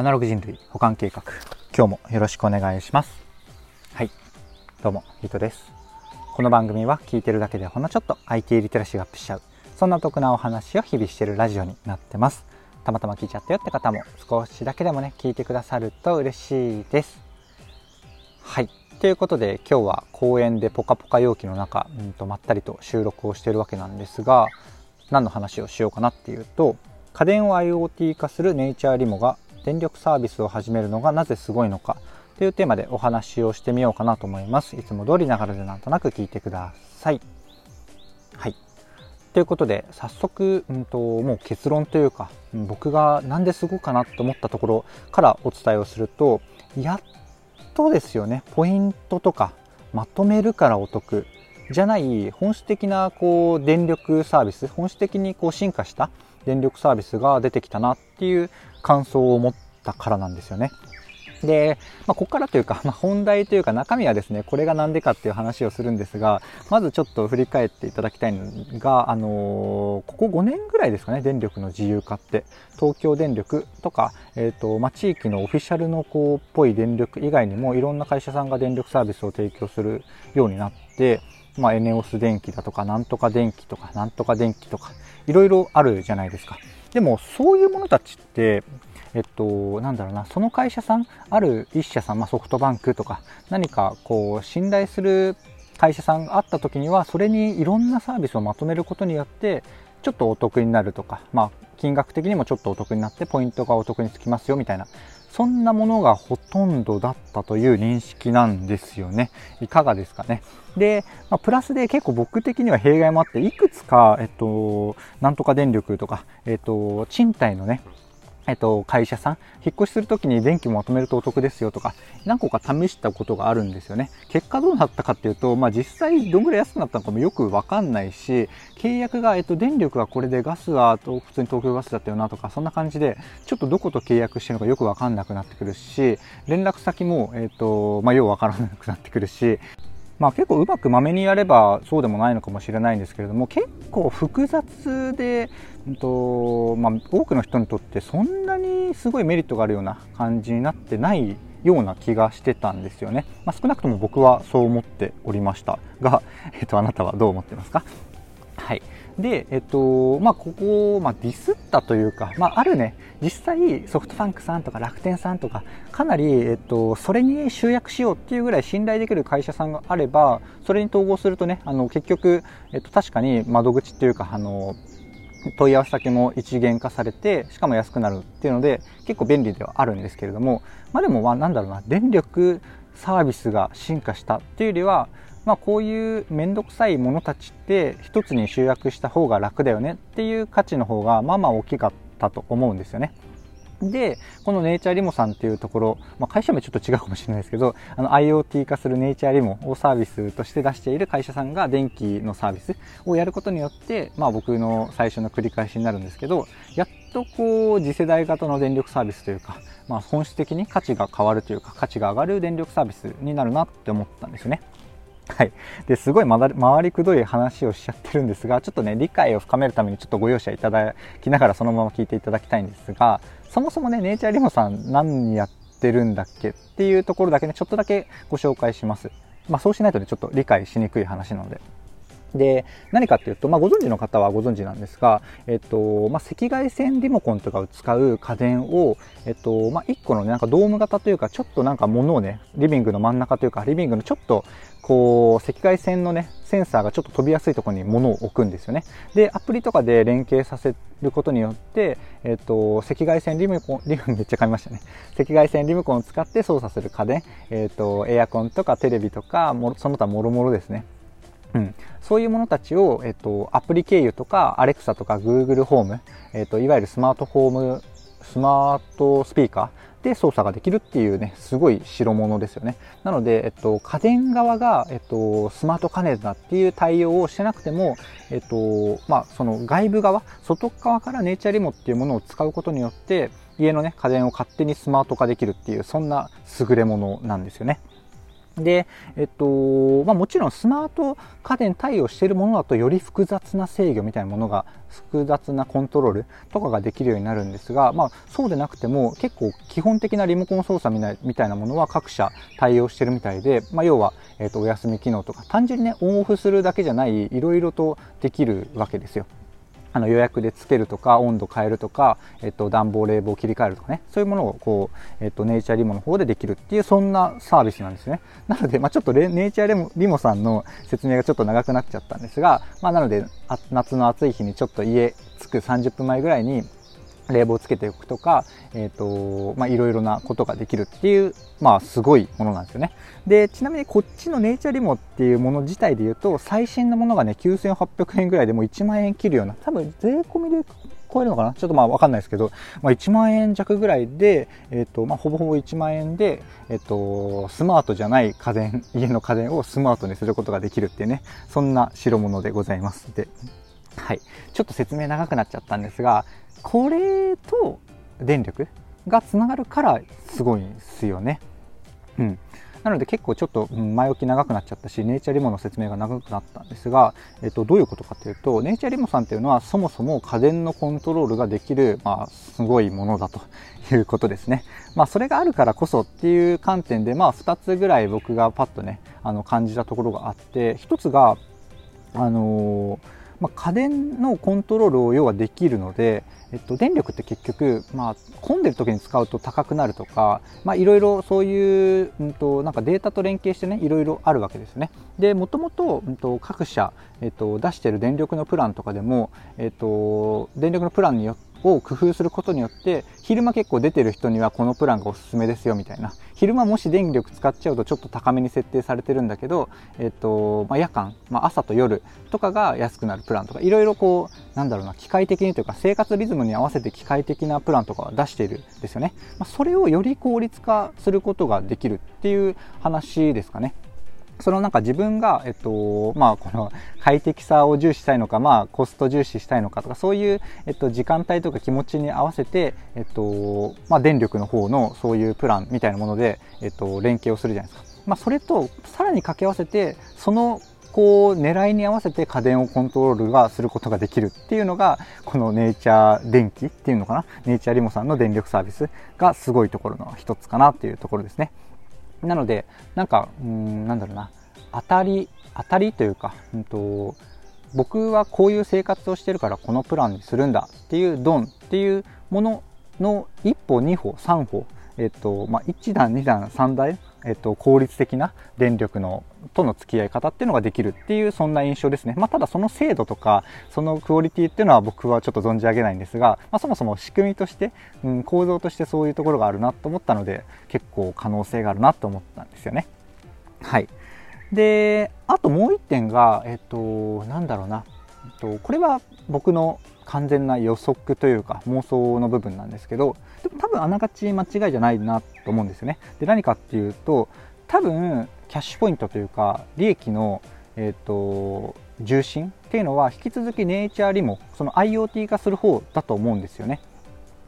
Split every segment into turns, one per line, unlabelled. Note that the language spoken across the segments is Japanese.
アナログ人類保管計画。今日もよろしくお願いします。はい。どうもヒートです。この番組は聞いてるだけでほんのちょっと IT リテラシーがアップしちゃう。そんな得なお話を日々してるラジオになってます。たまたま聞いちゃったよって方も少しだけでもね聞いてくださると嬉しいです。はい。ということで今日は公園でポカポカ陽気の中、うんとまったりと収録をしているわけなんですが何の話をしようかなっていうと家電を IoT 化するネイチャーリモが電力サービスを始めるのがなぜすごいのかというテーマでお話をしてみようかなと思います。いつも通りながらでなんとなく聞いてください。はい。ということで早速、うんと、もう結論というか僕が何ですごくかなと思ったところからお伝えをするとやっとですよねポイントとかまとめるからお得じゃない本質的なこう電力サービス本質的にこう進化した電力サービスが出てきたなっていう感想を持ったからなんですよね。で、まあ、ここからというか、まあ、本題というか中身はですね、これが何でかっていう話をするんですが、まずちょっと振り返っていただきたいのが、あのー、ここ5年ぐらいですかね、電力の自由化って。東京電力とか、えっ、ー、と、まあ、地域のオフィシャルのこう、っぽい電力以外にも、いろんな会社さんが電力サービスを提供するようになって、まあ、エネオス電気だとか、なんとか電気とか、なんとか電気とか、いろいろあるじゃないですか。でも、そういうものたちって、えっと、なんだろうな、その会社さん、ある一社さん、まあ、ソフトバンクとか、何かこう、信頼する会社さんがあった時には、それにいろんなサービスをまとめることによって、ちょっとお得になるとか、まあ、金額的にもちょっとお得になって、ポイントがお得につきますよ、みたいな、そんなものがほとんどだったという認識なんですよね。いかがですかね。で、まあ、プラスで結構僕的には弊害もあって、いくつか、えっと、なんとか電力とか、えっと、賃貸のね、えっと、会社さん、引っ越しするときに電気もまとめるとお得ですよとか、何個か試したことがあるんですよね。結果どうなったかっていうと、まあ実際どんぐらい安くなったのかもよくわかんないし、契約が、えっと、電力はこれでガスは普通に東京ガスだったよなとか、そんな感じで、ちょっとどこと契約してるのかよくわかんなくなってくるし、連絡先も、えっと、まあようわからなくなってくるし、まあ、結構うまくまめにやればそうでもないのかもしれないんですけれども結構複雑で、うんとまあ、多くの人にとってそんなにすごいメリットがあるような感じになってないような気がしてたんですよね、まあ、少なくとも僕はそう思っておりましたが、えっと、あなたはどう思ってますか？はい。で、えっと、まあ、ここを、まあ、ディスったというか、まあ、あるね、実際、ソフトバンクさんとか楽天さんとか、かなり、えっと、それに集約しようっていうぐらい信頼できる会社さんがあれば、それに統合するとね、あの、結局、えっと、確かに窓口っていうか、あの、問い合わせ先も一元化されて、しかも安くなるっていうので、結構便利ではあるんですけれども、まあでも、まあなんだろうな、電力サービスが進化したっていうよりは、まあ、こういう面倒くさいものたちって一つに集約した方が楽だよねっていう価値の方がまあまあ大きかったと思うんですよね。で、このネイチャーリモさんっていうところ、まあ、会社名ちょっと違うかもしれないですけど、あの IoT 化するネイチャーリモをサービスとして出している会社さんが電気のサービスをやることによって、まあ僕の最初の繰り返しになるんですけど、やっとこう次世代型の電力サービスというか、まあ本質的に価値が変わるというか、価値が上がる電力サービスになるなって思ったんですよね。はい。で、すごい回りくどい話をしちゃってるんですが、ちょっとね、理解を深めるためにちょっとご容赦いただきながらそのまま聞いていただきたいんですが、そもそもね、ネイチャーリモさん何やってるんだっけっていうところだけね、ちょっとだけご紹介します。まあそうしないとね、ちょっと理解しにくい話なので。で、何かっていうと、まあ、ご存知の方はご存知なんですが、えっと、まあ、赤外線リモコンとかを使う家電を、えっと、まあ、1個のね、なんかドーム型というか、ちょっとなんか物をね、リビングの真ん中というか、リビングのちょっと、こう、赤外線のね、センサーがちょっと飛びやすいところに物を置くんですよね。で、アプリとかで連携させることによって、えっと、赤外線リモコン、リモ めっちゃ噛みましたね。赤外線リモコンを使って操作する家電、えっと、エアコンとかテレビとか、その他もろもろですね。うん、そういうものたちを、えっと、アプリ経由とか、アレクサとか Google ホーム、えっと、いわゆるスマートホーム、スマートスピーカーで操作ができるっていうね、すごい代物ですよね。なので、えっと、家電側が、えっと、スマート家電だっていう対応をしてなくても、えっと、まあ、その外部側、外側からネイチャーリモっていうものを使うことによって、家のね、家電を勝手にスマート化できるっていう、そんな優れものなんですよね。で、えっと、まあもちろんスマート家電対応しているものだとより複雑な制御みたいなものが、複雑なコントロールとかができるようになるんですが、まあそうでなくても結構基本的なリモコン操作みたいなものは各社対応してるみたいで、まあ要は、えっと、お休み機能とか、単純にね、オンオフするだけじゃない、いろいろとできるわけですよ。あの予約でつけるとか温度変えるとか、えっと、暖房冷房切り替えるとかね。そういうものをこう、えっと、ネイチャーリモの方でできるっていうそんなサービスなんですね。なので、まあ、ちょっとネイチャーリモさんの説明がちょっと長くなっちゃったんですが、まあ、なので夏の暑い日にちょっと家着く30分前ぐらいに冷房をつけておくとか、えっ、ー、と、まあ、いろいろなことができるっていう、まあ、すごいものなんですよね。で、ちなみにこっちのネイチャーリモっていうもの自体で言うと、最新のものがね、9800円ぐらいでもう1万円切るような、多分税込みで超えるのかな？ちょっとまあわかんないですけど、まあ、1万円弱ぐらいで、えっ、ー、と、まあ、ほぼほぼ1万円で、えっ、ー、と、スマートじゃない家電、家の家電をスマートにすることができるっていうね、そんな代物でございます。で、はい。ちょっと説明長くなっちゃったんですが、これと電力がつながるからすごいんですよね。うん。なので結構ちょっと前置き長くなっちゃったし、ネイチャーリモの説明が長くなったんですが、えっと、どういうことかというと、ネイチャーリモさんっていうのはそもそも家電のコントロールができる、まあ、すごいものだということですね。まあ、それがあるからこそっていう観点で、まあ、2つぐらい僕がパッとね、あの、感じたところがあって、1つが、あのーまあ、家電のコントロールを要はできるので、えっと、電力って結局、まあ、混んでる時に使うと高くなるとか、ま、いろいろそういう、うんと、なんかデータと連携してね、いろいろあるわけですね。で、もともと、うんと、各社、えっと、出してる電力のプランとかでも、えっと、電力のプランによって、を工夫することによって昼間結構出てる人にはこのプランがおすすめですよみたいな昼間もし電力使っちゃうとちょっと高めに設定されてるんだけど、えっとまあ、夜間、まあ、朝と夜とかが安くなるプランとかいろいろこうなんだろうな機械的にというか生活リズムに合わせて機械的なプランとかは出しているんですよね、まあ、それをより効率化することができるっていう話ですかね。そのなんか自分が、えっと、まあ、この快適さを重視したいのか、まあ、コスト重視したいのかとか、そういう、えっと、時間帯とか気持ちに合わせて、えっと、まあ、電力の方のそういうプランみたいなもので、えっと、連携をするじゃないですか。まあ、それと、さらに掛け合わせて、そのこう狙いに合わせて家電をコントロールがすることができるっていうのがこのネイチャー電気っていうのかな？ネイチャーリモさんの電力サービスがすごいところの一つかなっていうところですね。なので、なんか、うん、なんだろうな、当たり、当たりというか、うんと、僕はこういう生活をしてるからこのプランにするんだっていうドンっていうものの1歩、2歩、3歩、えっと、まあ、1段、2段、3段、えっと、効率的な電力のとの付き合い方っていうのができるっていうそんな印象ですね。まあ、ただその精度とかそのクオリティっていうのは僕はちょっと存じ上げないんですが、まあ、そもそも仕組みとして、うん、構造としてそういうところがあるなと思ったので結構可能性があるなと思ったんですよね。はい。で、あともう一点が、えっと、なんだろうな。えっと、これは僕の完全な予測というか妄想の部分なんですけど、でも多分あながち間違いじゃないなと思うんですよね。で、何かっていうと、多分キャッシュポイントというか、利益の、えっと、重心っていうのは引き続きネイチャーリモ、その IoT 化する方だと思うんですよね。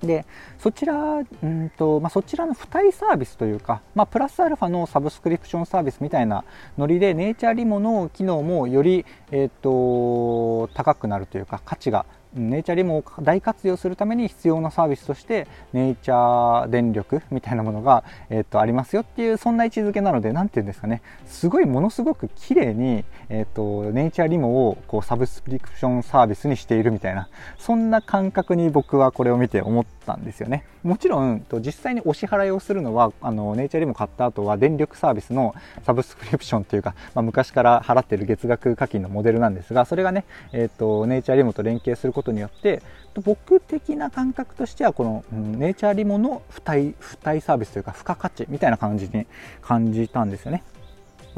で、そちら、うんと、まあ、そちらの付帯サービスというか、まあ、プラスアルファのサブスクリプションサービスみたいなノリで、ネイチャーリモの機能もより、えっ、ー、と、高くなるというか、価値がネイチャーリモを大活用するために必要なサービスとしてネイチャー電力みたいなものが、えー、とありますよっていうそんな位置づけなので何て言うんですかね。すごいものすごく綺麗に、えーと、ネイチャーリモをこうサブスクリプションサービスにしているみたいなそんな感覚に僕はこれを見て思ったんですよね。もちろん実際にお支払いをするのはあのネイチャーリモ買った後は電力サービスのサブスクリプションというか、まあ、昔から払ってる月額課金のモデルなんですがそれがね、えーとネイチャーリモと連携することことによって僕的な感覚としてはこの、うん、ネイチャーリモの付帯付帯サービスというか付加価値みたいな感じに感じたんですよね。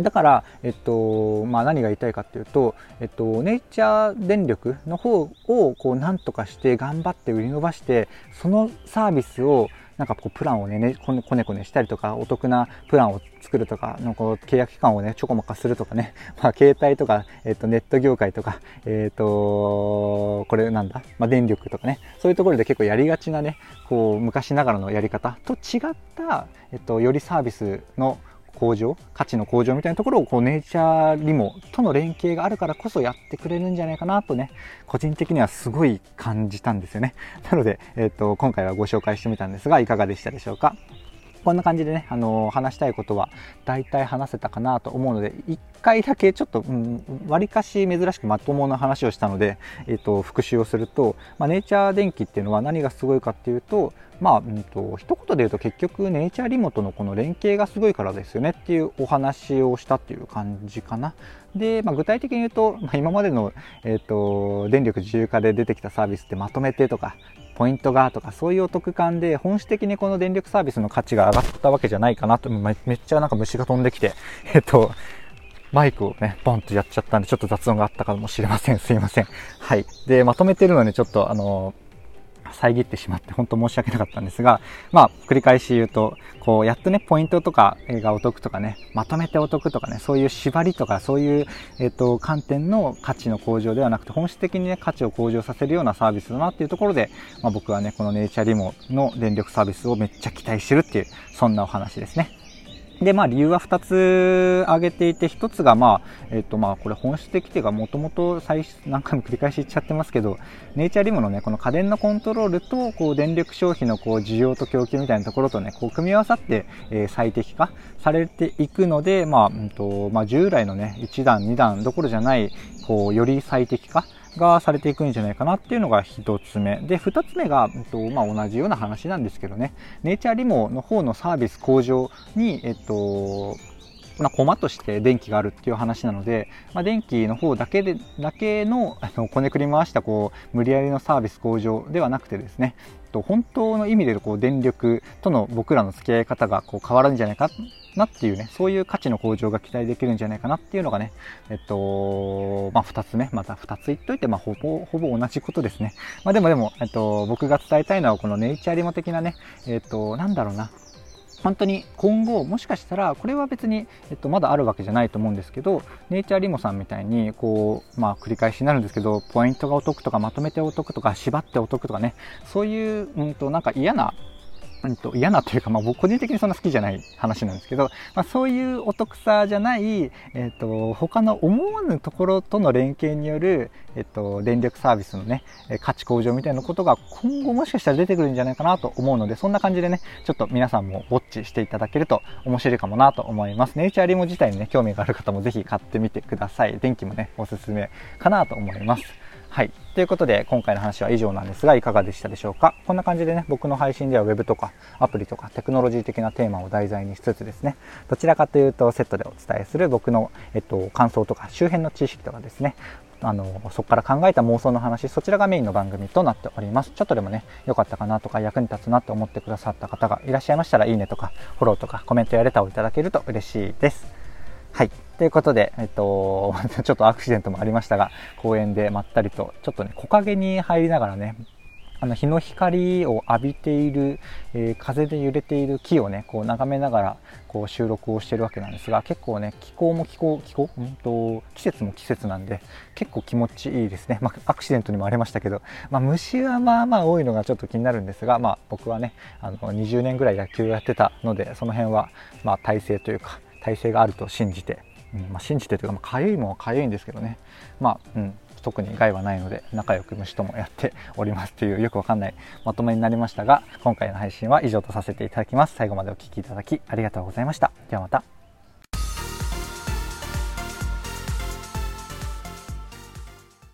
だから、えっと、まあ何が言いたいかっていうと、えっと、ネイチャー電力の方をこう何とかして頑張って売り伸ばして、そのサービスをなんかこうプランをねねこねこねしたりとかお得なプランを作るとかのこう契約期間をねちょこまかするとかね、まあ、携帯とか、えっとネット業界とか、えっとこれなんだ、まあ、電力とかね。そういうところで結構やりがちなねこう昔ながらのやり方と違った、えっと、よりサービスの向上価値の向上みたいなところをこうネイチャーリモとの連携があるからこそやってくれるんじゃないかなとね個人的にはすごい感じたんですよね。なので、えーと、今回はご紹介してみたんですがいかがでしたでしょうか？こんな感じでね、あのー、話したいことは大体話せたかなと思うので、一回だけちょっと、うん、割かし珍しくまともな話をしたので、えっ、ー、と、復習をすると、まあ、ネイチャー電気っていうのは何がすごいかっていうと、まあ、うんと、一言で言うと結局ネイチャーリモートのこの連携がすごいからですよねっていうお話をしたっていう感じかな。で、まあ、具体的に言うと、まあ、今までの、えーと、電力自由化で出てきたサービスってまとめてとか、ポイントがとかそういうお得感で本質的にこの電力サービスの価値が上がったわけじゃないかなと、めっちゃなんか虫が飛んできて、えっ、ー、と、マイクをね、ボンとやっちゃったんで、ちょっと雑音があったかもしれません。すいません。はい。で、まとめてるので、ちょっとあの遮ってしまって本当申し訳なかったんですが、まあ、繰り返し言うと、こう、やっとね、ポイントとかがお得とかね、まとめてお得とかね、そういう縛りとか、そういう、えっ、と、観点の価値の向上ではなくて、本質的にね、価値を向上させるようなサービスだなっていうところで、まあ、僕はね、このネイチャーリモの電力サービスをめっちゃ期待してるっていう、そんなお話ですね。で、まあ理由は2つ挙げていて、1つがまあ、えっ、とまあこれ本質的っていうか、もともと最何回も繰り返し言っちゃってますけど、ネイチャーリムのね、この家電のコントロールと、こう電力消費のこう需要と供給みたいなところとね、こう組み合わさって、えー、最適化されていくので、まあ、うんと、まあ従来のね、1段、2段どころじゃない、こう、より最適化がされていくんじゃないかなっていうのが一つ目。で、二つ目が、えっと、まあ、同じような話なんですけどね、ネイチャーリモの方のサービス向上に、えっと、まあ、コマとして電気があるっていう話なので、まあ、電気の方だけで、だけの、あの、こねくり回した、こう、無理やりのサービス向上ではなくてですね、と本当の意味でこう電力との僕らの付き合い方がこう変わるんじゃないかなっていうね、そういう価値の向上が期待できるんじゃないかなっていうのがね、えっと、まあ、二つ目、また二つ言っといて、まあ、ほぼ、ほぼ同じことですね。まあ、でもでも、えっと、僕が伝えたいのはこのネイチャーリモ的なね、えっと、なんだろうな、本当に今後もしかしたらこれは別に、えっと、まだあるわけじゃないと思うんですけどネイチャーリモさんみたいにこうまあ繰り返しになるんですけどポイントがお得とかまとめてお得とか縛ってお得とかねそういう、うんと、なんか嫌なうんと、嫌なというか、まあ僕個人的にそんな好きじゃない話なんですけど、まあそういうお得さじゃない、えっ、と、他の思わぬところとの連携による、えっ、と、電力サービスのね、価値向上みたいなことが今後もしかしたら出てくるんじゃないかなと思うので、そんな感じでね、ちょっと皆さんもウォッチしていただけると面白いかもなと思います。ネイチャーリモ自体にね、興味がある方もぜひ買ってみてください。電気もね、おすすめかなと思います。はい。ということで、今回の話は以上なんですが、いかがでしたでしょうか？こんな感じでね、僕の配信では Web とかアプリとかテクノロジー的なテーマを題材にしつつですね、どちらかというとセットでお伝えする僕の、えっと、感想とか周辺の知識とかですね、あの、そこから考えた妄想の話、そちらがメインの番組となっております。ちょっとでもね、良かったかなとか役に立つなと思ってくださった方がいらっしゃいましたら、いいねとか、フォローとか、コメントやレターをいただけると嬉しいです。はい。ということで、えっと、ちょっとアクシデントもありましたが、公園でまったりと、ちょっとね、木陰に入りながらね、あの日の光を浴びている、えー、風で揺れている木をね、こう眺めながらこう収録をしてるわけなんですが、結構ね、気候も気候、気候、うんと、季節も季節なんで、結構気持ちいいですね。まあ、アクシデントにもありましたけど、まあ、虫はまあまあ多いのがちょっと気になるんですが、まあ、僕はね、あの、20年ぐらい野球をやってたので、その辺は、まあ、体制というか、体制があると信じて、うんまあ、信じてというか、まあ、痒いもんは痒いんですけどね、まあ、うん、特に害はないので仲良く虫ともやっておりますというよくわかんないまとめになりましたが今回の配信は以上とさせていただきます。最後までお聴きいただきありがとうございました。ではまた。